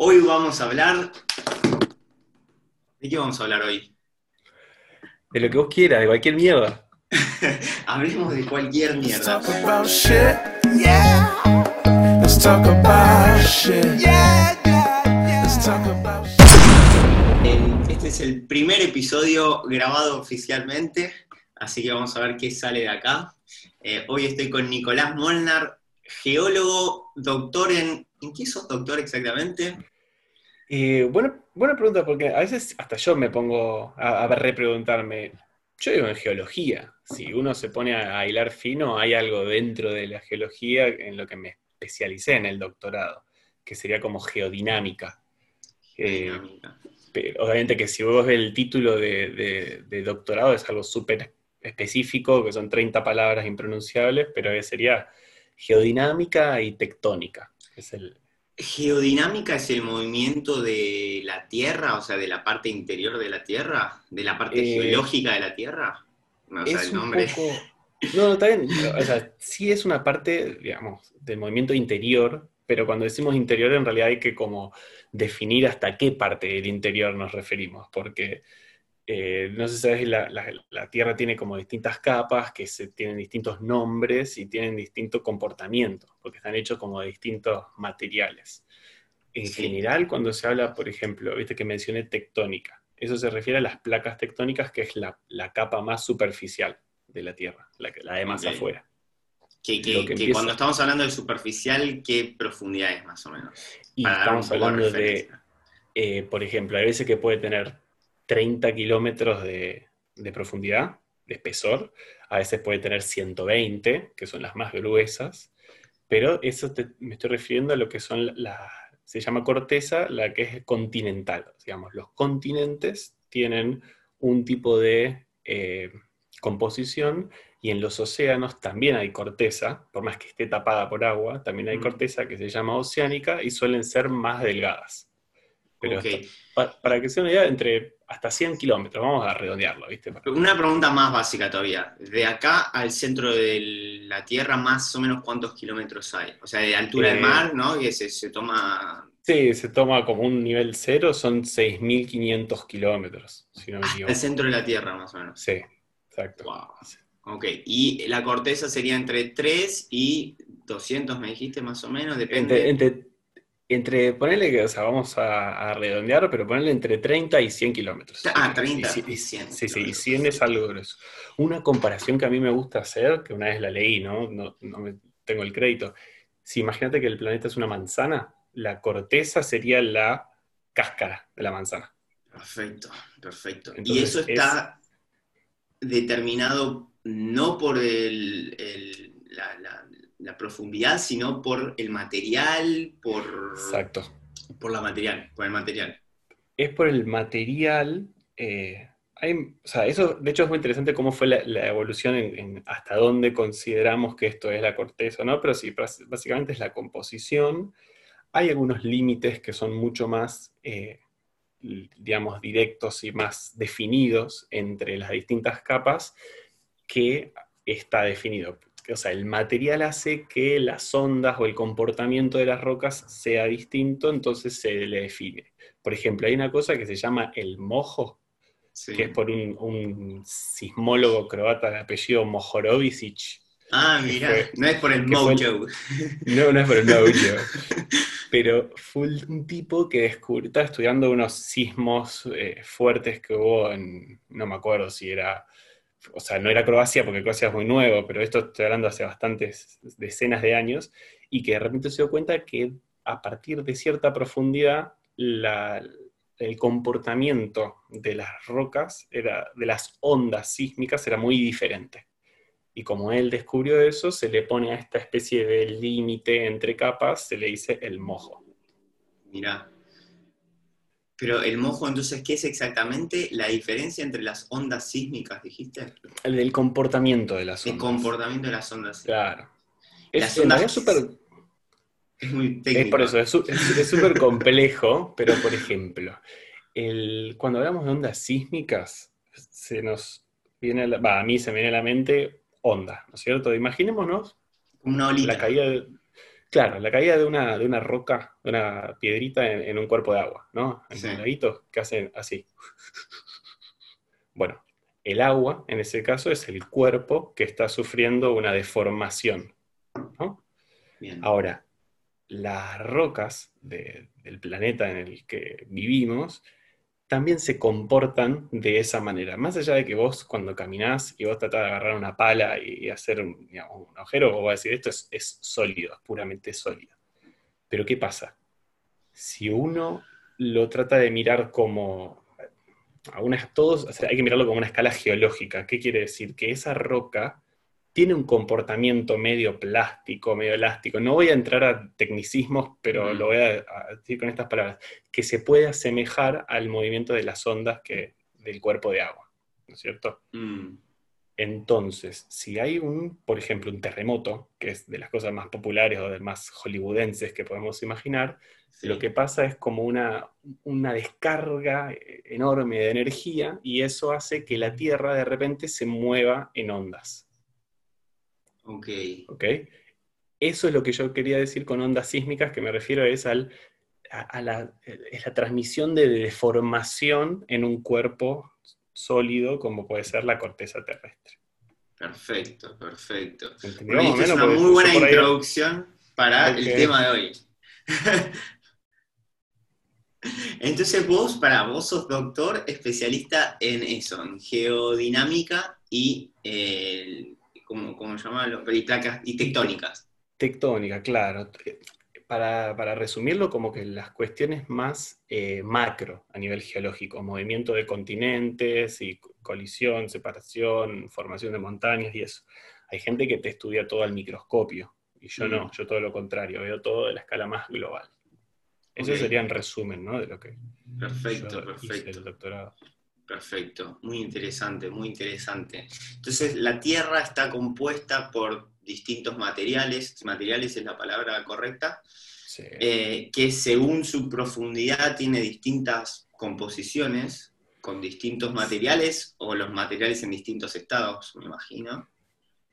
Hoy vamos a hablar... ¿De qué vamos a hablar hoy? De lo que vos quieras, de cualquier mierda. Hablemos de cualquier mierda. Este es el primer episodio grabado oficialmente, así que vamos a ver qué sale de acá. Eh, hoy estoy con Nicolás Molnar, geólogo, doctor en... ¿En qué sos doctor exactamente? Eh, buena, buena pregunta, porque a veces hasta yo me pongo a, a repreguntarme. Yo digo en geología. Si uno se pone a, a hilar fino, hay algo dentro de la geología en lo que me especialicé en el doctorado, que sería como geodinámica. Eh, Dinámica. pero obviamente que si vos ves el título de, de- de doctorado es algo súper específico, que son 30 palabras impronunciables, pero sería geodinámica y tectónica. Es el, ¿Geodinámica es el movimiento de la Tierra, o sea, de la parte interior de la Tierra? ¿De la parte Eh, geológica de la Tierra? No, o sea, es el un nombre. poco... No, no, está bien. O sea, sí es una parte, digamos, del movimiento interior, pero cuando decimos interior en realidad hay que como definir hasta qué parte del interior nos referimos, porque eh, no sé si sabes, la, la- la Tierra tiene como distintas capas que se, tienen distintos nombres y tienen distinto comportamiento, porque están hechos como de distintos materiales. En Sí. general, cuando se habla, por ejemplo, viste que mencioné tectónica, eso se refiere a las placas tectónicas, que es la, la capa más superficial de la Tierra, la, que- la de más afuera. Que, que- cuando estamos hablando de superficial, ¿qué profundidad es más o menos? Y Para estamos hablando de, eh, por ejemplo, hay veces que puede tener 30 kilómetros de, de profundidad, de espesor, a veces puede tener 120, que son las más gruesas, pero eso te- me estoy refiriendo a lo que son las, se llama corteza, la que es continental. Digamos, los continentes tienen un tipo de eh, composición y en los océanos también hay corteza, por más que esté tapada por agua, también hay Mm. corteza que se llama oceánica y suelen ser más delgadas. Pero para que sea una idea, entre hasta 100 kilómetros, vamos a redondearlo, ¿viste? Una pregunta más básica todavía. De acá al centro de la Tierra, más o menos cuántos kilómetros hay? O sea, de altura del Eh, mar, ¿no? Y se, se toma Sí, se toma como un nivel cero, son 6.500 kilómetros, si no me equivoco. el centro de la Tierra, más o menos. Sí, exacto. Wow. Ok. Y la corteza sería entre 3 y 200, me dijiste, más o menos, depende. Entre, entre, entre, ponele que, o sea, vamos a, a redondear, pero ponerle entre 30 y 100 kilómetros. Ah, 30 Y ci- y 100 Sí, sí, y kilómetros. 100 es algo grueso. Una comparación que a mí me gusta hacer, que una vez la leí, ¿no? No, no me tengo el crédito. Si imagínate que el planeta es una manzana, la corteza sería la cáscara de la manzana. Perfecto, perfecto. y eso está determinado no por el- el- la, la- la profundidad, sino por el material, por, Exacto. por la material, por el material. es por el material. eh, hay- o sea, eso, de hecho, es muy interesante cómo fue la, la evolución en, en hasta dónde consideramos que esto es la corteza, ¿no? Pero sí, bás- básicamente es la composición. Hay algunos límites que son mucho más, eh, digamos, directos y más definidos entre las distintas capas que está definido. O sea, el material hace que las ondas o el comportamiento de las rocas sea distinto, entonces se le define. Por ejemplo, hay una cosa que se llama el mojo, Sí. que es por un, un sismólogo croata de apellido Mohorovicic. Ah, mira, no es por el mojo. No, no es por el audio. Pero fue un tipo que descubrió, estaba estudiando unos sismos eh, fuertes que hubo en, no me acuerdo si era, o sea, no era Croacia porque Croacia es muy nuevo, pero esto estoy hablando hace bastantes decenas de años, y que de repente se dio cuenta que a partir de cierta profundidad el comportamiento de las rocas, era, de las ondas sísmicas, era muy diferente. Y como él descubrió eso, se le pone a esta especie de límite entre capas, se le dice el mojo. Mira. Pero el mojo, entonces, ¿qué es exactamente la diferencia entre las ondas sísmicas, dijiste? El comportamiento de las El ondas. comportamiento de las ondas. Claro. Las Es, ondas- es súper Es muy Es técnico. por eso, es es es súper complejo, pero por ejemplo, el- cuando hablamos de ondas sísmicas, se nos viene, a, la- a mí se me viene a la mente onda, ¿no es cierto? Imaginémonos una olita. la caída de, Claro, la caída de una, de una roca, de una piedrita en, en un cuerpo de agua, ¿no? En Sí. un laguito que hacen así. Bueno, el agua, en ese caso, es el cuerpo que está sufriendo una deformación, ¿no? Bien. Ahora, las rocas de- del planeta en el que vivimos también se comportan de esa manera. Más allá de que vos cuando caminás y vos tratás de agarrar una pala y hacer un, agujero, vos vas a decir, esto es, es sólido, es puramente sólido. Pero ¿qué pasa? Si uno lo trata de mirar como... A una, todos, hay que mirarlo como una escala geológica. ¿Qué quiere decir? Que esa roca tiene un comportamiento medio plástico, medio elástico. No voy a entrar a tecnicismos, pero lo voy a, a decir con estas palabras, que se puede asemejar al movimiento de las ondas que, del cuerpo de agua, ¿no es cierto? Mm, Entonces, si hay un, por ejemplo, un terremoto, que es de las cosas más populares o de más hollywoodenses que podemos imaginar, sí. lo que pasa es como una, una descarga enorme de energía y eso hace que la Tierra de repente se mueva en ondas. Ok. ¿ok? Eso es lo que yo quería decir con ondas sísmicas, que me refiero es al, a, a la, es la transmisión de deformación en un cuerpo sólido como puede ser la corteza terrestre. Perfecto, perfecto. ¿Entendió Bueno, más o esta es una muy buena ahí- introducción para el tema de hoy. Entonces vos, para vos sos doctor especialista en eso, en geodinámica y, eh, ¿cómo, cómo llamarlo? Y placas y tectónicas. Tectónica, claro. Para, para resumirlo, como que las cuestiones más eh, macro a nivel geológico, movimiento de continentes y co- colisión, separación, formación de montañas y eso. Hay gente que te estudia todo al microscopio y yo no, Mm. yo todo lo contrario, veo todo de la escala más global. Eso Ok. sería en resumen, ¿no? De lo que Perfecto, yo hice perfecto. el doctorado. Perfecto, muy interesante, muy interesante. Entonces, la Tierra está compuesta por distintos materiales, materiales es la palabra correcta, Sí. eh, que según su profundidad tiene distintas composiciones con distintos materiales o los materiales en distintos estados, me imagino.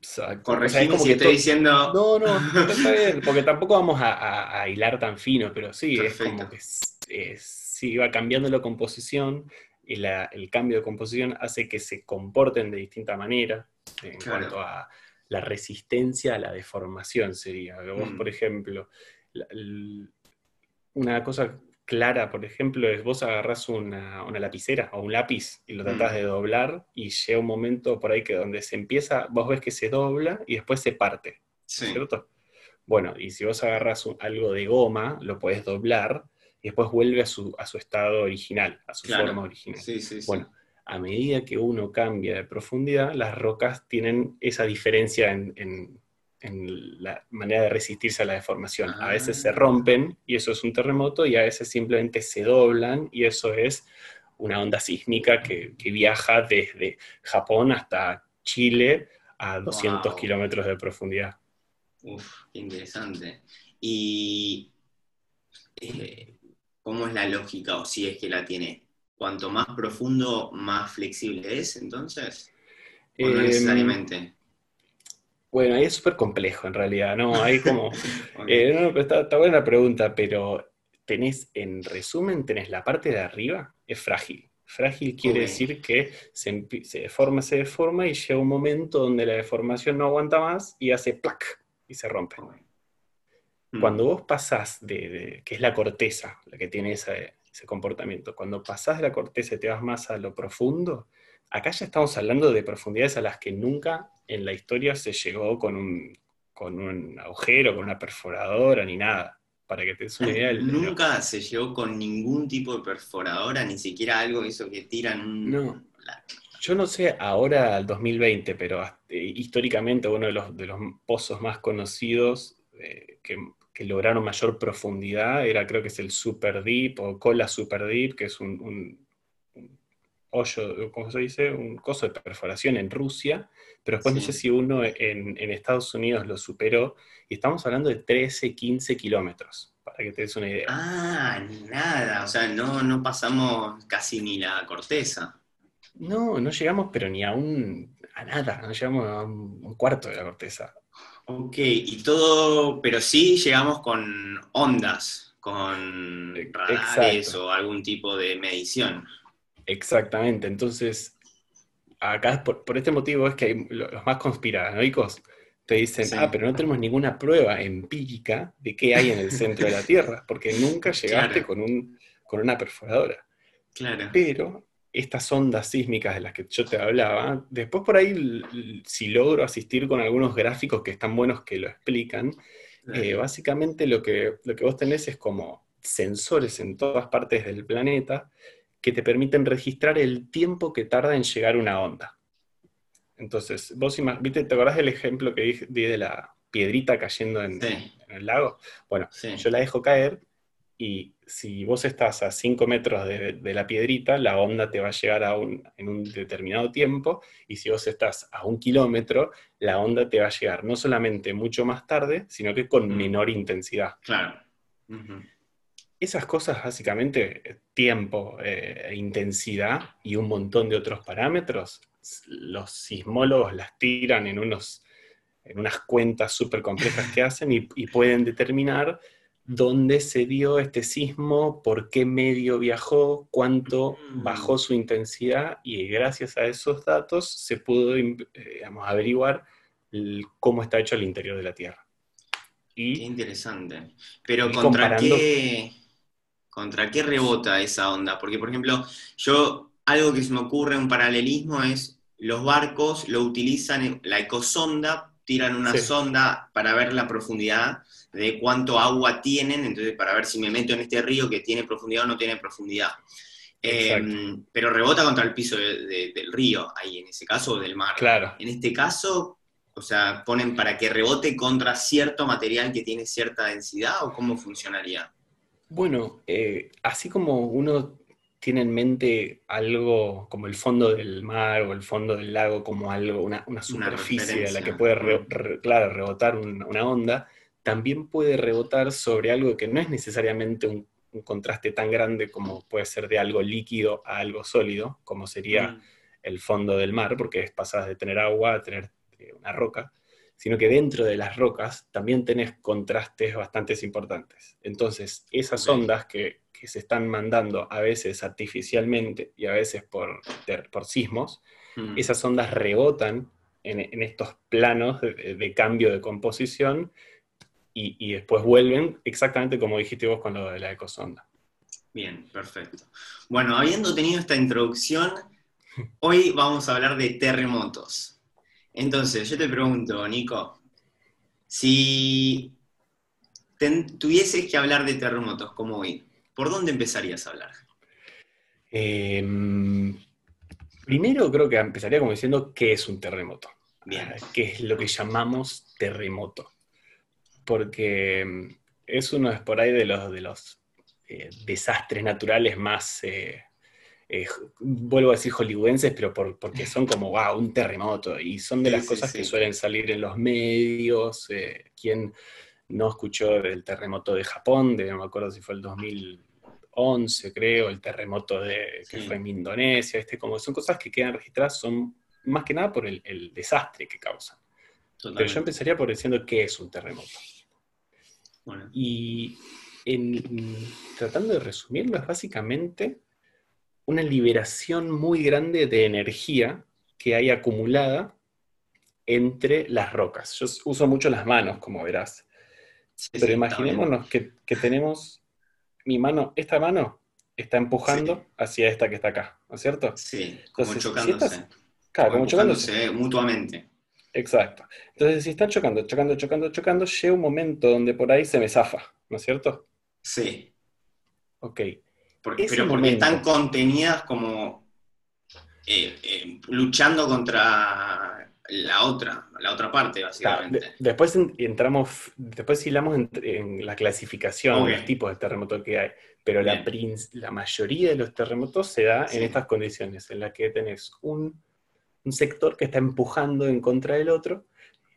Exacto. O sea, es Corregime como si estoy to- diciendo... No, no, está bien, porque tampoco vamos a, a- a hilar tan fino, pero sí, es como que es- sí va cambiando la composición y la- el cambio de composición hace que se comporten de distinta manera en Claro. cuanto a la resistencia a la deformación sería. Vos, Mm. por ejemplo, la- una cosa clara, por ejemplo, es vos agarrás una, una lapicera o un lápiz y lo tratás Mm. de doblar y llega un momento por ahí que donde se empieza, vos ves que se dobla y después se parte. Sí, ¿cierto? Bueno, y si vos agarras un- algo de goma, lo podés doblar y después vuelve a su, a su estado original, a su Claro. forma original. sí, sí, sí. Bueno, a medida que uno cambia de profundidad, las rocas tienen esa diferencia en, en- en la manera de resistirse a la deformación. A veces se Ah. rompen y eso es un terremoto y a veces simplemente se doblan y eso es una onda sísmica que, que viaja desde Japón hasta Chile a 200 Wow. kilómetros de profundidad. Uf, qué interesante. Y eh, ¿cómo es la lógica, o si es que la tiene? Cuanto más profundo, más flexible es, entonces. ¿O no Em, necesariamente? Bueno, ahí es súper complejo en realidad, ¿no? Hay como... Eh, no, pero está, está buena la pregunta, pero tenés, en resumen, tenés la parte de arriba, es frágil. Frágil quiere decir que se, deforma, se deforma y llega un momento donde la deformación no aguanta más y hace plac y se rompe. Mm, Cuando vos pasás de, de- que es la corteza, la que tiene ese, ese comportamiento, cuando pasás de la corteza y te vas más a lo profundo, acá ya estamos hablando de profundidades a las que nunca en la historia se llegó con un, con un agujero, con una perforadora, ni nada. Para que te des una idea. del- Nunca se llegó con ningún tipo de perforadora, ni siquiera algo eso que tiran un... No. la- Yo no sé ahora al 2020, pero eh, históricamente uno de los, de los pozos más conocidos eh, que, que lograron mayor profundidad era creo que es el Super Deep o Cola Super Deep, que es un, un- un hoyo, ¿cómo se dice? Un coso de perforación en Rusia, pero después no sé si uno en, en Estados Unidos lo superó, y estamos hablando de 13, 15 kilómetros, para que te des una idea. Ah, nada, o sea, no, no pasamos casi ni la corteza. No, no llegamos, pero ni a un, a nada, no llegamos a un cuarto de la corteza. Ok, y todo, pero sí llegamos con ondas, con radares Exacto. o algún tipo de medición. Exactamente, entonces, acá por, por este motivo es que hay los más conspiranoicos te dicen, Sí. ah, pero no tenemos ninguna prueba empírica de qué hay en el centro de la Tierra, porque nunca llegaste Claro. con, un, con una perforadora. Claro. Pero estas ondas sísmicas de las que yo te hablaba, después por ahí, si logro asistir con algunos gráficos que están buenos que lo explican, eh, básicamente lo que, lo que vos tenés es como sensores en todas partes del planeta que te permiten registrar el tiempo que tarda en llegar una onda. Entonces, vos ¿viste? ¿te acordás del ejemplo que di, di de la piedrita cayendo en, Sí. en el lago? Bueno, Sí. yo la dejo caer y si vos estás a 5 metros de, de la piedrita, la onda te va a llegar a un, en un determinado tiempo, y si vos estás a un kilómetro, la onda te va a llegar no solamente mucho más tarde, sino que con Mm. menor intensidad. Claro. Esas cosas, básicamente, eh, tiempo, eh, intensidad y un montón de otros parámetros, los sismólogos las tiran en, unos, en unas cuentas súper complejas que hacen y, y pueden determinar dónde se dio este sismo, por qué medio viajó, cuánto bajó su intensidad y gracias a esos datos se pudo eh, digamos, averiguar cómo está hecho el interior de la Tierra. Qué interesante. Pero ¿contra qué, ¿contra qué rebota esa onda? Porque, por ejemplo, yo, algo que se me ocurre, un paralelismo es, los barcos lo utilizan, la ecosonda, tiran una Sí. sonda para ver la profundidad de cuánto agua tienen, entonces para ver si me meto en este río que tiene profundidad o no tiene profundidad. Eh, pero rebota contra el piso de- de- del río, ahí en ese caso, o del mar. claro, En este caso, o sea, ponen para que rebote contra cierto material que tiene cierta densidad o cómo funcionaría. Bueno, eh, así como uno tiene en mente algo como el fondo del mar o el fondo del lago como algo, una, una superficie a la que puede re- re- claro, rebotar un- una onda, también puede rebotar sobre algo que no es necesariamente un, un contraste tan grande como puede ser de algo líquido a algo sólido, como sería Mm, el fondo del mar, porque es pasar de tener agua a tener eh, una roca, sino que dentro de las rocas también tenés contrastes bastante importantes. Entonces, esas ondas que, que se están mandando a veces artificialmente y a veces por, por sismos, mm. esas ondas rebotan en, en estos planos de, de cambio de composición y, y después vuelven exactamente como dijiste vos con lo de la ecosonda. Bien, perfecto. Bueno, habiendo tenido esta introducción, hoy vamos a hablar de terremotos. Entonces, yo te pregunto, Nico, si ten- tuvieses que hablar de terremotos como hoy, ¿por dónde empezarías a hablar? Eh, primero creo que empezaría como diciendo qué es un terremoto. Bien. Ah, qué es lo que llamamos terremoto. Porque mm, es uno por ahí de los, de los eh, desastres naturales más, eh, eh, vuelvo a decir hollywoodenses, pero por- porque son como, wow, un terremoto. Y son de las sí, cosas sí. que suelen salir en los medios. eh, ¿Quién no escuchó del terremoto de Japón? De, no me acuerdo si fue el 2011, creo, el terremoto de, que fue en Indonesia. Este, como son cosas que quedan registradas, son más que nada por el, el desastre que causan. Pero yo empezaría por diciendo qué es un terremoto. Bueno, Y en- tratando de resumirlo, es básicamente una liberación muy grande de energía que hay acumulada entre las rocas. Yo uso mucho las manos, como verás. sí, Pero sí, imaginémonos que, que tenemos mi mano, esta mano está empujando Sí. hacia esta que está acá, ¿no es cierto? Sí, como Entonces, si chocándose. estás- Claro, como chocándose. empujándose mutuamente. Exacto. Entonces, si están chocando, chocando, chocando, chocando, llega un momento donde por ahí se me zafa, ¿no es cierto? Sí, Ok. Porque, pero porque momento. están contenidas como eh, eh, luchando contra la otra, la otra parte, Claro, básicamente. de- después en- entramos, después hilamos en, en la clasificación, Ok. los tipos de terremoto que hay, pero la, la mayoría de los terremotos se da Sí. en estas condiciones, en las que tenés un, un sector que está empujando en contra del otro,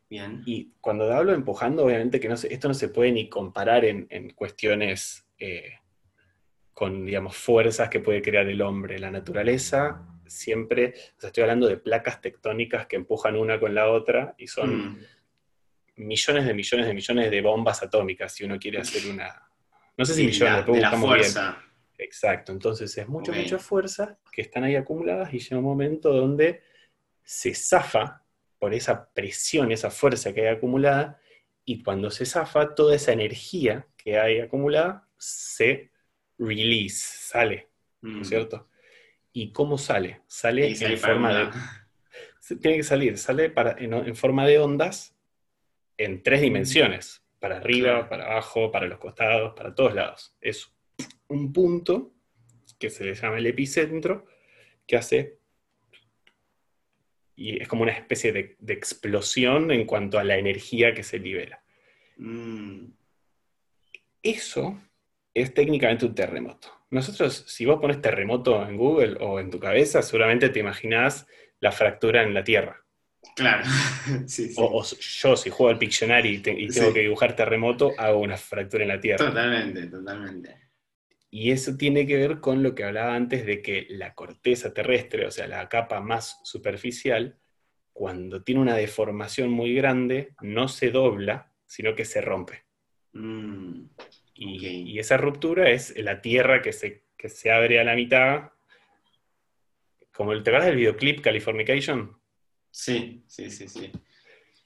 Bien. y cuando hablo de empujando, obviamente que no se- esto no se puede ni comparar en, en cuestiones eh, con, digamos, fuerzas que puede crear el hombre. La naturaleza siempre, o sea, estoy hablando de placas tectónicas que empujan una con la otra y son Mm, millones de millones de millones de bombas atómicas si uno quiere hacer una... No sé si Sí, millones, la- después de la buscamos bien. fuerza. Exacto, entonces es mucha, Ok. mucha fuerza que están ahí acumuladas y llega un momento donde se zafa por esa presión, esa fuerza que hay acumulada, y cuando se zafa, toda esa energía que hay acumulada se release, sale, ¿no Mm. es cierto? ¿Y cómo sale? Sale en forma de... Tiene que salir, sale para, en, en forma de ondas en tres dimensiones, para arriba, Claro. para abajo, para los costados, para todos lados. Es un punto que se le llama el epicentro, que hace, y es como una especie de, de explosión en cuanto a la energía que se libera. Mm. Eso es técnicamente un terremoto. Nosotros, si vos pones terremoto en Google o en tu cabeza, seguramente te imaginás la fractura en la Tierra. Claro. sí, sí. O, o yo, si juego al Pictionary y, te- y tengo Sí. que dibujar terremoto, hago una fractura en la Tierra. Totalmente, totalmente. Y eso tiene que ver con lo que hablaba antes de que la corteza terrestre, o sea, la capa más superficial, cuando tiene una deformación muy grande, no se dobla, sino que se rompe. Mm. Y, esa ruptura es la Tierra que se, que se abre a la mitad. Como el, ¿te acuerdas del videoclip Californication? Sí, sí, sí, sí.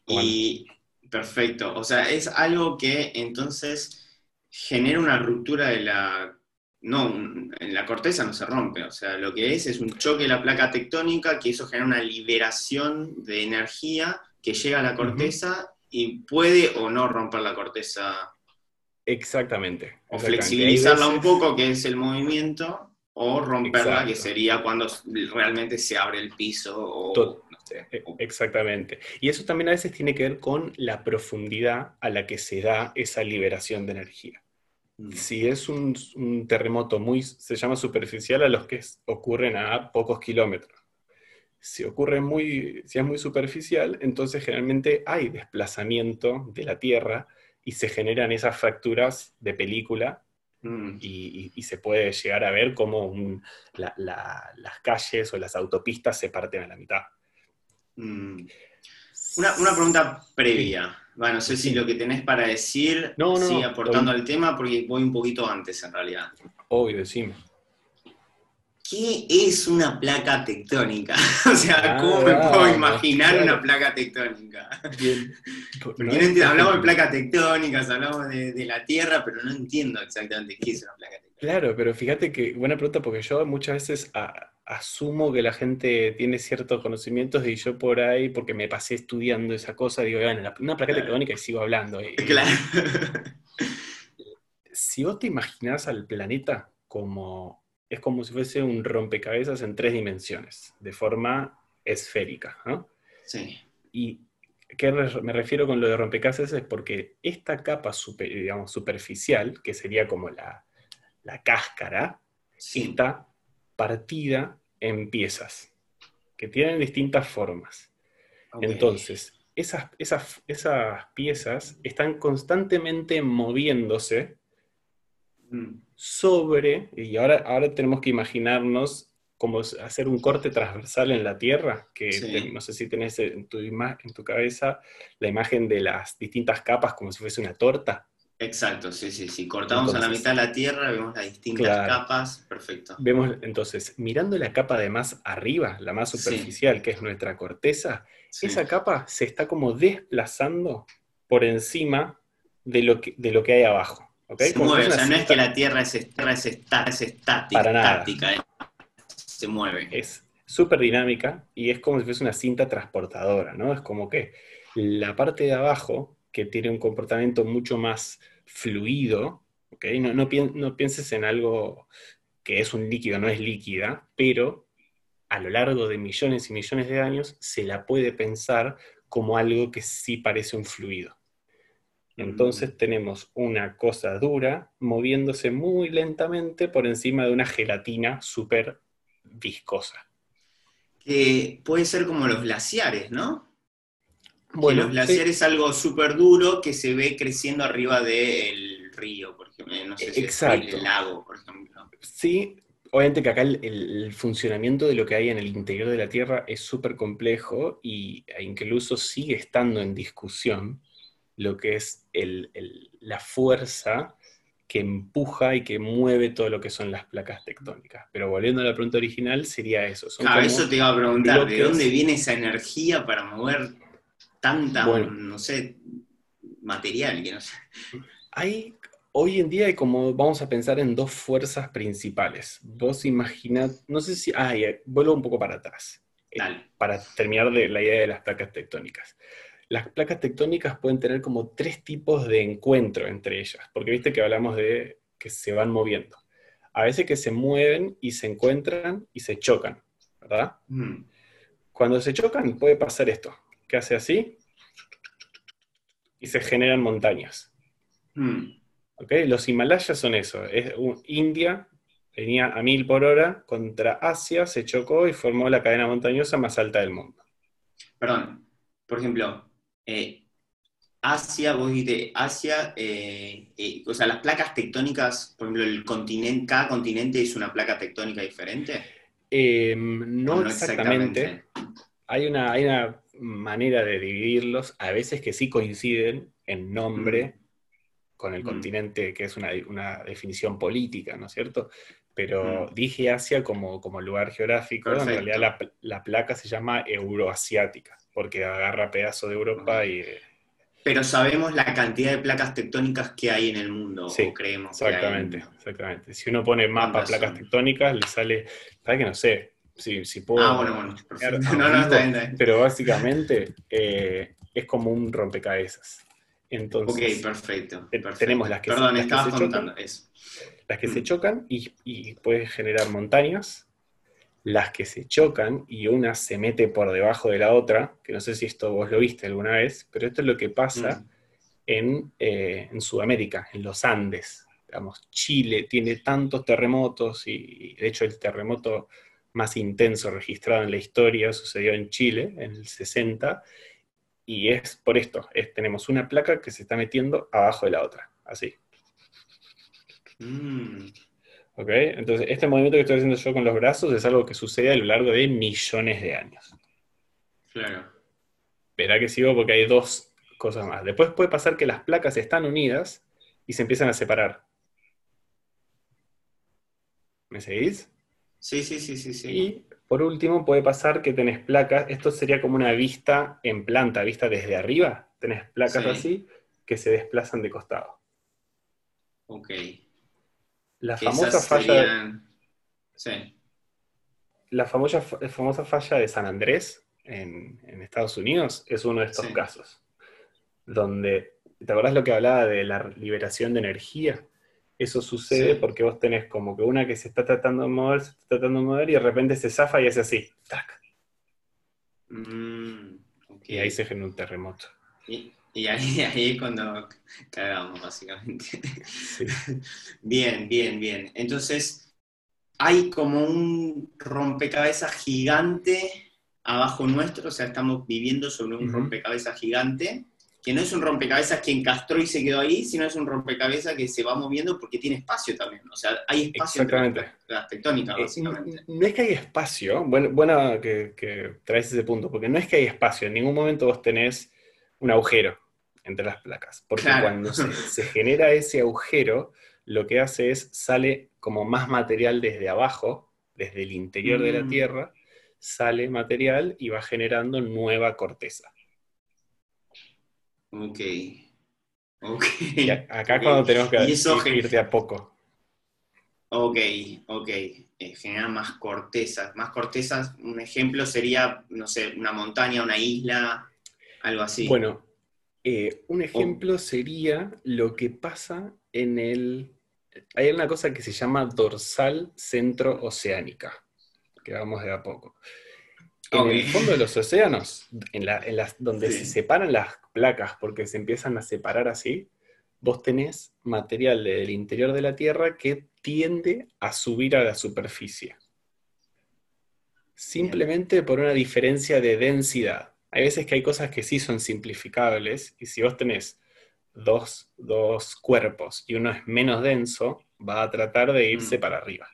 Bueno. Y perfecto. O sea, es algo que entonces genera una ruptura de la. No, en la corteza no se rompe. O sea, lo que es es un choque de la placa tectónica que eso genera una liberación de energía que llega a la corteza y puede o no romper la corteza Exactamente. o exactamente. flexibilizarla un poco, que es el movimiento, o romperla, Exacto. que sería cuando realmente se abre el piso o Tot- no sé, E- o- Exactamente. Y eso también a veces tiene que ver con la profundidad a la que se da esa liberación de energía. Mm. Si es un, un terremoto muy, se llama superficial a los que ocurren a pocos kilómetros. Si ocurre muy, si es muy superficial, entonces generalmente hay desplazamiento de la Tierra y se generan esas fracturas de película Mm. y, y- y se puede llegar a ver cómo un- la- la- las calles o las autopistas se parten a la mitad. Mm. Una, una pregunta previa. Bueno, no sé si lo que tenés para decir No, no, sigue no. aportando al tema, porque voy un poquito antes en realidad. Obvio, decime. ¿Qué es una placa tectónica? o sea, Ah, ¿cómo me puedo imaginar claro. una placa tectónica? Bien. Porque no entiendo, hablamos de placas tectónicas, hablamos de, de la Tierra, pero no entiendo exactamente qué es una placa tectónica. Claro, pero fíjate que, buena pregunta, porque yo muchas veces a- asumo que la gente tiene ciertos conocimientos y yo por ahí, porque me pasé estudiando esa cosa, digo, bueno, la- una placa Claro. tectónica y sigo hablando. Y- Claro. Si vos te imaginás al planeta como, es como si fuese un rompecabezas en tres dimensiones, de forma esférica, ¿no? Sí. Y ¿qué me refiero con lo de rompecabezas? Es porque esta capa super- digamos, superficial, que sería como la, la cáscara, sí. está partida en piezas que tienen distintas formas. Entonces, esas, esas, esas piezas están constantemente moviéndose. Sobre, y ahora, ahora tenemos que imaginarnos como hacer un corte transversal en la Tierra, que Sí. te- no sé si tenés en tu, ima- en tu cabeza la imagen de las distintas capas como si fuese una torta. Exacto, sí, sí, sí. Cortamos a la mitad la Tierra, vemos las distintas Claro. capas, perfecto. Vemos entonces, mirando la capa de más arriba, la más Sí. superficial, que es nuestra corteza, Sí. esa capa se está como desplazando por encima de lo que, de lo que hay abajo. Se mueve, o sea, no es que la Tierra es, est- es, está- es estática, Para nada. estática, eh. se mueve. es súper dinámica y es como si fuese una cinta transportadora, ¿no? Es como que la parte de abajo, que tiene un comportamiento mucho más fluido, ¿ok? No, no, no pienses en algo que es un líquido, no es líquida, pero a lo largo de millones y millones de años se la puede pensar como algo que sí parece un fluido. Entonces tenemos una cosa dura moviéndose muy lentamente por encima de una gelatina súper viscosa. Que puede ser como los glaciares, ¿no? Bueno, los sí, glaciares es algo súper duro que se ve creciendo arriba del río, por ejemplo. No sé si es Exacto. el lago, por ejemplo. sí, obviamente que acá el, el- funcionamiento de lo que hay en el interior de la Tierra es súper complejo y, e incluso sigue estando en discusión. Lo que es el- el- la fuerza que empuja y que mueve todo lo que son las placas tectónicas. Pero volviendo a la pregunta original, sería eso. Son Claro, eso te iba a preguntar, ¿de dónde viene esa energía para mover tanta, Bueno. no sé, material? Que no sé. Hay, hoy en día hay como, vamos a pensar en dos fuerzas principales. Vos imaginad, no sé si, ah, ya, vuelvo un poco para atrás, Dale. para terminar de la idea de las placas tectónicas. Las placas tectónicas pueden tener como tres tipos de encuentro entre ellas, porque viste que hablamos de que se van moviendo. A veces que se mueven y se encuentran y se chocan, ¿verdad? Mm, Cuando se chocan puede pasar esto, que hace así y se generan montañas. mm. ¿ok? Los Himalayas son eso. Es un- India venía a mil por hora contra Asia, se chocó y formó la cadena montañosa más alta del mundo. Perdón, por ejemplo, eh, Asia, vos dijiste Asia, eh, eh, o sea, las placas tectónicas, por ejemplo, el continente, cada continente es una placa tectónica diferente. Eh, ¿O no exactamente. Hay una, hay una manera de dividirlos, a veces que sí coinciden en nombre con el Mm. continente, que es una, una definición política, ¿no es cierto? Pero Mm. dije Asia como, como lugar geográfico, en realidad la, la placa se llama euroasiática, porque agarra pedazo de Europa y de, Pero sabemos la cantidad de placas tectónicas que hay en el mundo, Sí, o creemos que hay en el Exactamente, exactamente. Si uno pone mapa ¿Cuántas placas tectónicas, le sale, para que no sé, si, si puedo... Ah, bueno, bueno, perfecto. No, no, está vivo, bien, está bien. Pero básicamente eh, es como un rompecabezas. Entonces, Ok, perfecto, te- perfecto. tenemos las que Perdón, estabas contando eso. Las que se chocan y, y pueden generar montañas, las que se chocan y una se mete por debajo de la otra, que no sé si esto vos lo viste alguna vez, pero esto es lo que pasa Mm. en, eh, en Sudamérica, en los Andes. Digamos, Chile tiene tantos terremotos y, y, de hecho el terremoto más intenso registrado en la historia sucedió en Chile en el 60 y es por esto, es- tenemos una placa que se está metiendo abajo de la otra, así. Mm, ¿ok? Entonces este movimiento que estoy haciendo yo con los brazos es algo que sucede a lo largo de millones de años. claro. Verá que sigo porque hay dos cosas más. Después puede pasar que las placas están unidas y se empiezan a separar. ¿Me seguís? Sí, sí, sí, sí, sí. Y por último puede pasar que tenés placas, esto sería como una vista en planta, vista desde arriba, tenés placas Sí. así que se desplazan de costado. Ok. La famosa falla, serían- Sí. la famosa, famosa falla de San Andrés en, en Estados Unidos es uno de estos Sí. casos, donde, ¿te acordás lo que hablaba de la liberación de energía? Eso sucede Sí. porque vos tenés como que una que se está tratando de mover, se está tratando de mover y de repente se zafa y hace así, ¡tac! Mm, y ahí se genera un terremoto. Y, y ahí, ahí es cuando cagamos, básicamente. Sí. Bien, bien, bien. Entonces, hay como un rompecabezas gigante abajo nuestro, o sea, estamos viviendo sobre un rompecabezas gigante, que no es un rompecabezas que encastró y se quedó ahí, sino es un rompecabezas que se va moviendo porque tiene espacio también. O sea, hay espacio Exactamente. las, tectónicas, Eh, no es que hay espacio, bueno, bueno que, que traes ese punto, porque no es que hay espacio, en ningún momento vos tenés un agujero entre las placas, porque Claro. cuando se, se genera ese agujero, lo que hace es sale como más material desde abajo, desde el interior de la Mm. Tierra, sale material y va generando nueva corteza. Ok. Ok. Y acá cuando tenemos que eso ir- irte a poco. Ok, ok. Eh, genera más cortezas. Más cortezas, un ejemplo sería, no sé, una montaña, una isla, algo así. Bueno, eh, un ejemplo sería lo que pasa en el... Hay una cosa que se llama dorsal centro-oceánica, que vamos de a poco. En el fondo de los océanos, en la- en las, donde Sí. se separan las placas porque se empiezan a separar así, vos tenés material del interior de la Tierra que tiende a subir a la superficie. Simplemente por una diferencia de densidad. Hay veces que hay cosas que sí son simplificables y si vos tenés dos, dos cuerpos y uno es menos denso, va a tratar de irse Mm. para arriba.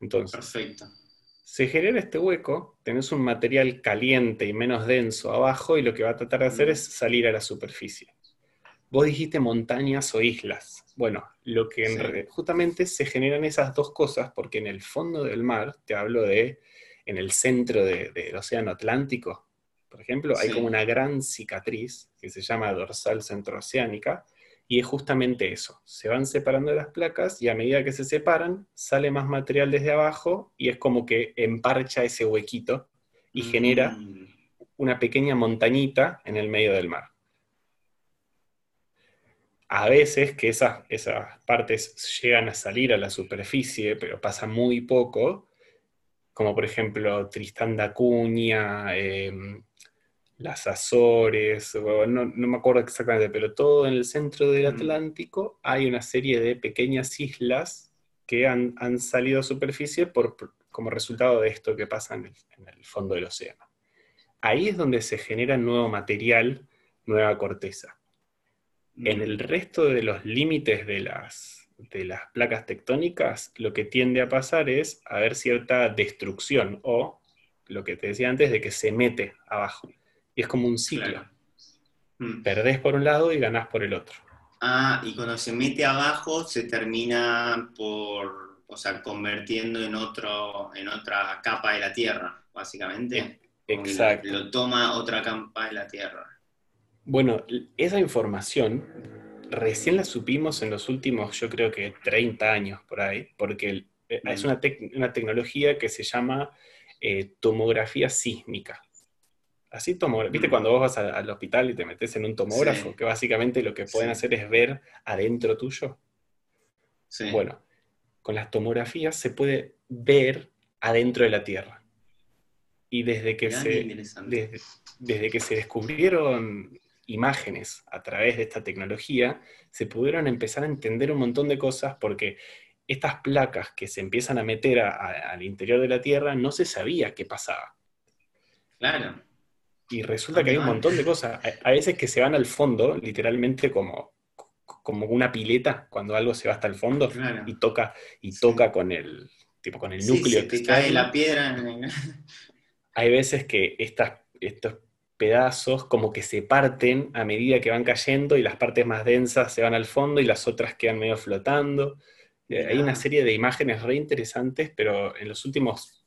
Entonces, Perfecto. se genera este hueco, tenés un material caliente y menos denso abajo y lo que va a tratar de hacer Mm. es salir a la superficie. vos dijiste montañas o islas. Bueno, lo que Sí. justamente se generan esas dos cosas porque en el fondo del mar, te hablo de en el centro de- del océano Atlántico, por ejemplo, hay como una gran cicatriz que se llama dorsal centrooceánica y es justamente eso. Se van separando las placas y a medida que se separan, sale más material desde abajo y es como que emparcha ese huequito y genera Mm, una pequeña montañita en el medio del mar. A veces que esas, esas partes llegan a salir a la superficie, pero pasa muy poco, como por ejemplo Tristán da Cunha, em, las Azores, no, no me acuerdo exactamente, pero todo en el centro del Mm. Atlántico hay una serie de pequeñas islas que han, han salido a superficie por, como resultado de esto que pasa en el- en el fondo del océano ahí es donde se genera nuevo material, nueva corteza. En el resto de los límites de las, de las placas tectónicas, lo que tiende a pasar es haber cierta destrucción o lo que te decía antes de que se mete abajo. Y es como un ciclo. Claro. Mm. Perdés por un lado y ganás por el otro. Ah, y cuando se mete abajo se termina por, o sea, convirtiendo en otro, en otra capa de la Tierra, básicamente. Exacto. Lo toma otra capa de la Tierra. Bueno, esa información recién la supimos en los últimos, yo creo que 30 años por ahí, porque el- eh, es Mm. una, tec- una tecnología que se llama eh, tomografía sísmica. Así tomografía, ¿viste Mm. cuando vos vas a- al hospital y te metes en un tomógrafo? Sí. Que básicamente lo que pueden Sí. hacer es ver adentro tuyo. Sí. Bueno, con las tomografías se puede ver adentro de la Tierra. Y desde que Mirá, se, desde, desde que se descubrieron imágenes a través de esta tecnología, se pudieron empezar a entender un montón de cosas porque estas placas que se empiezan a meter a- a- al interior de la Tierra no se sabía qué pasaba. Claro. Y resulta que hay un montón de cosas. A veces que se van al fondo, literalmente como, como una pileta, cuando algo se va hasta el fondo Claro. y toca, y Sí. toca con el, tipo, con el Sí, núcleo se te externo. cae la piedra. hay veces que estas, estos pedazos como que se parten a medida que van cayendo y las partes más densas se van al fondo y las otras quedan medio flotando. Eh, Hay una serie de imágenes re interesantes, pero en los últimos,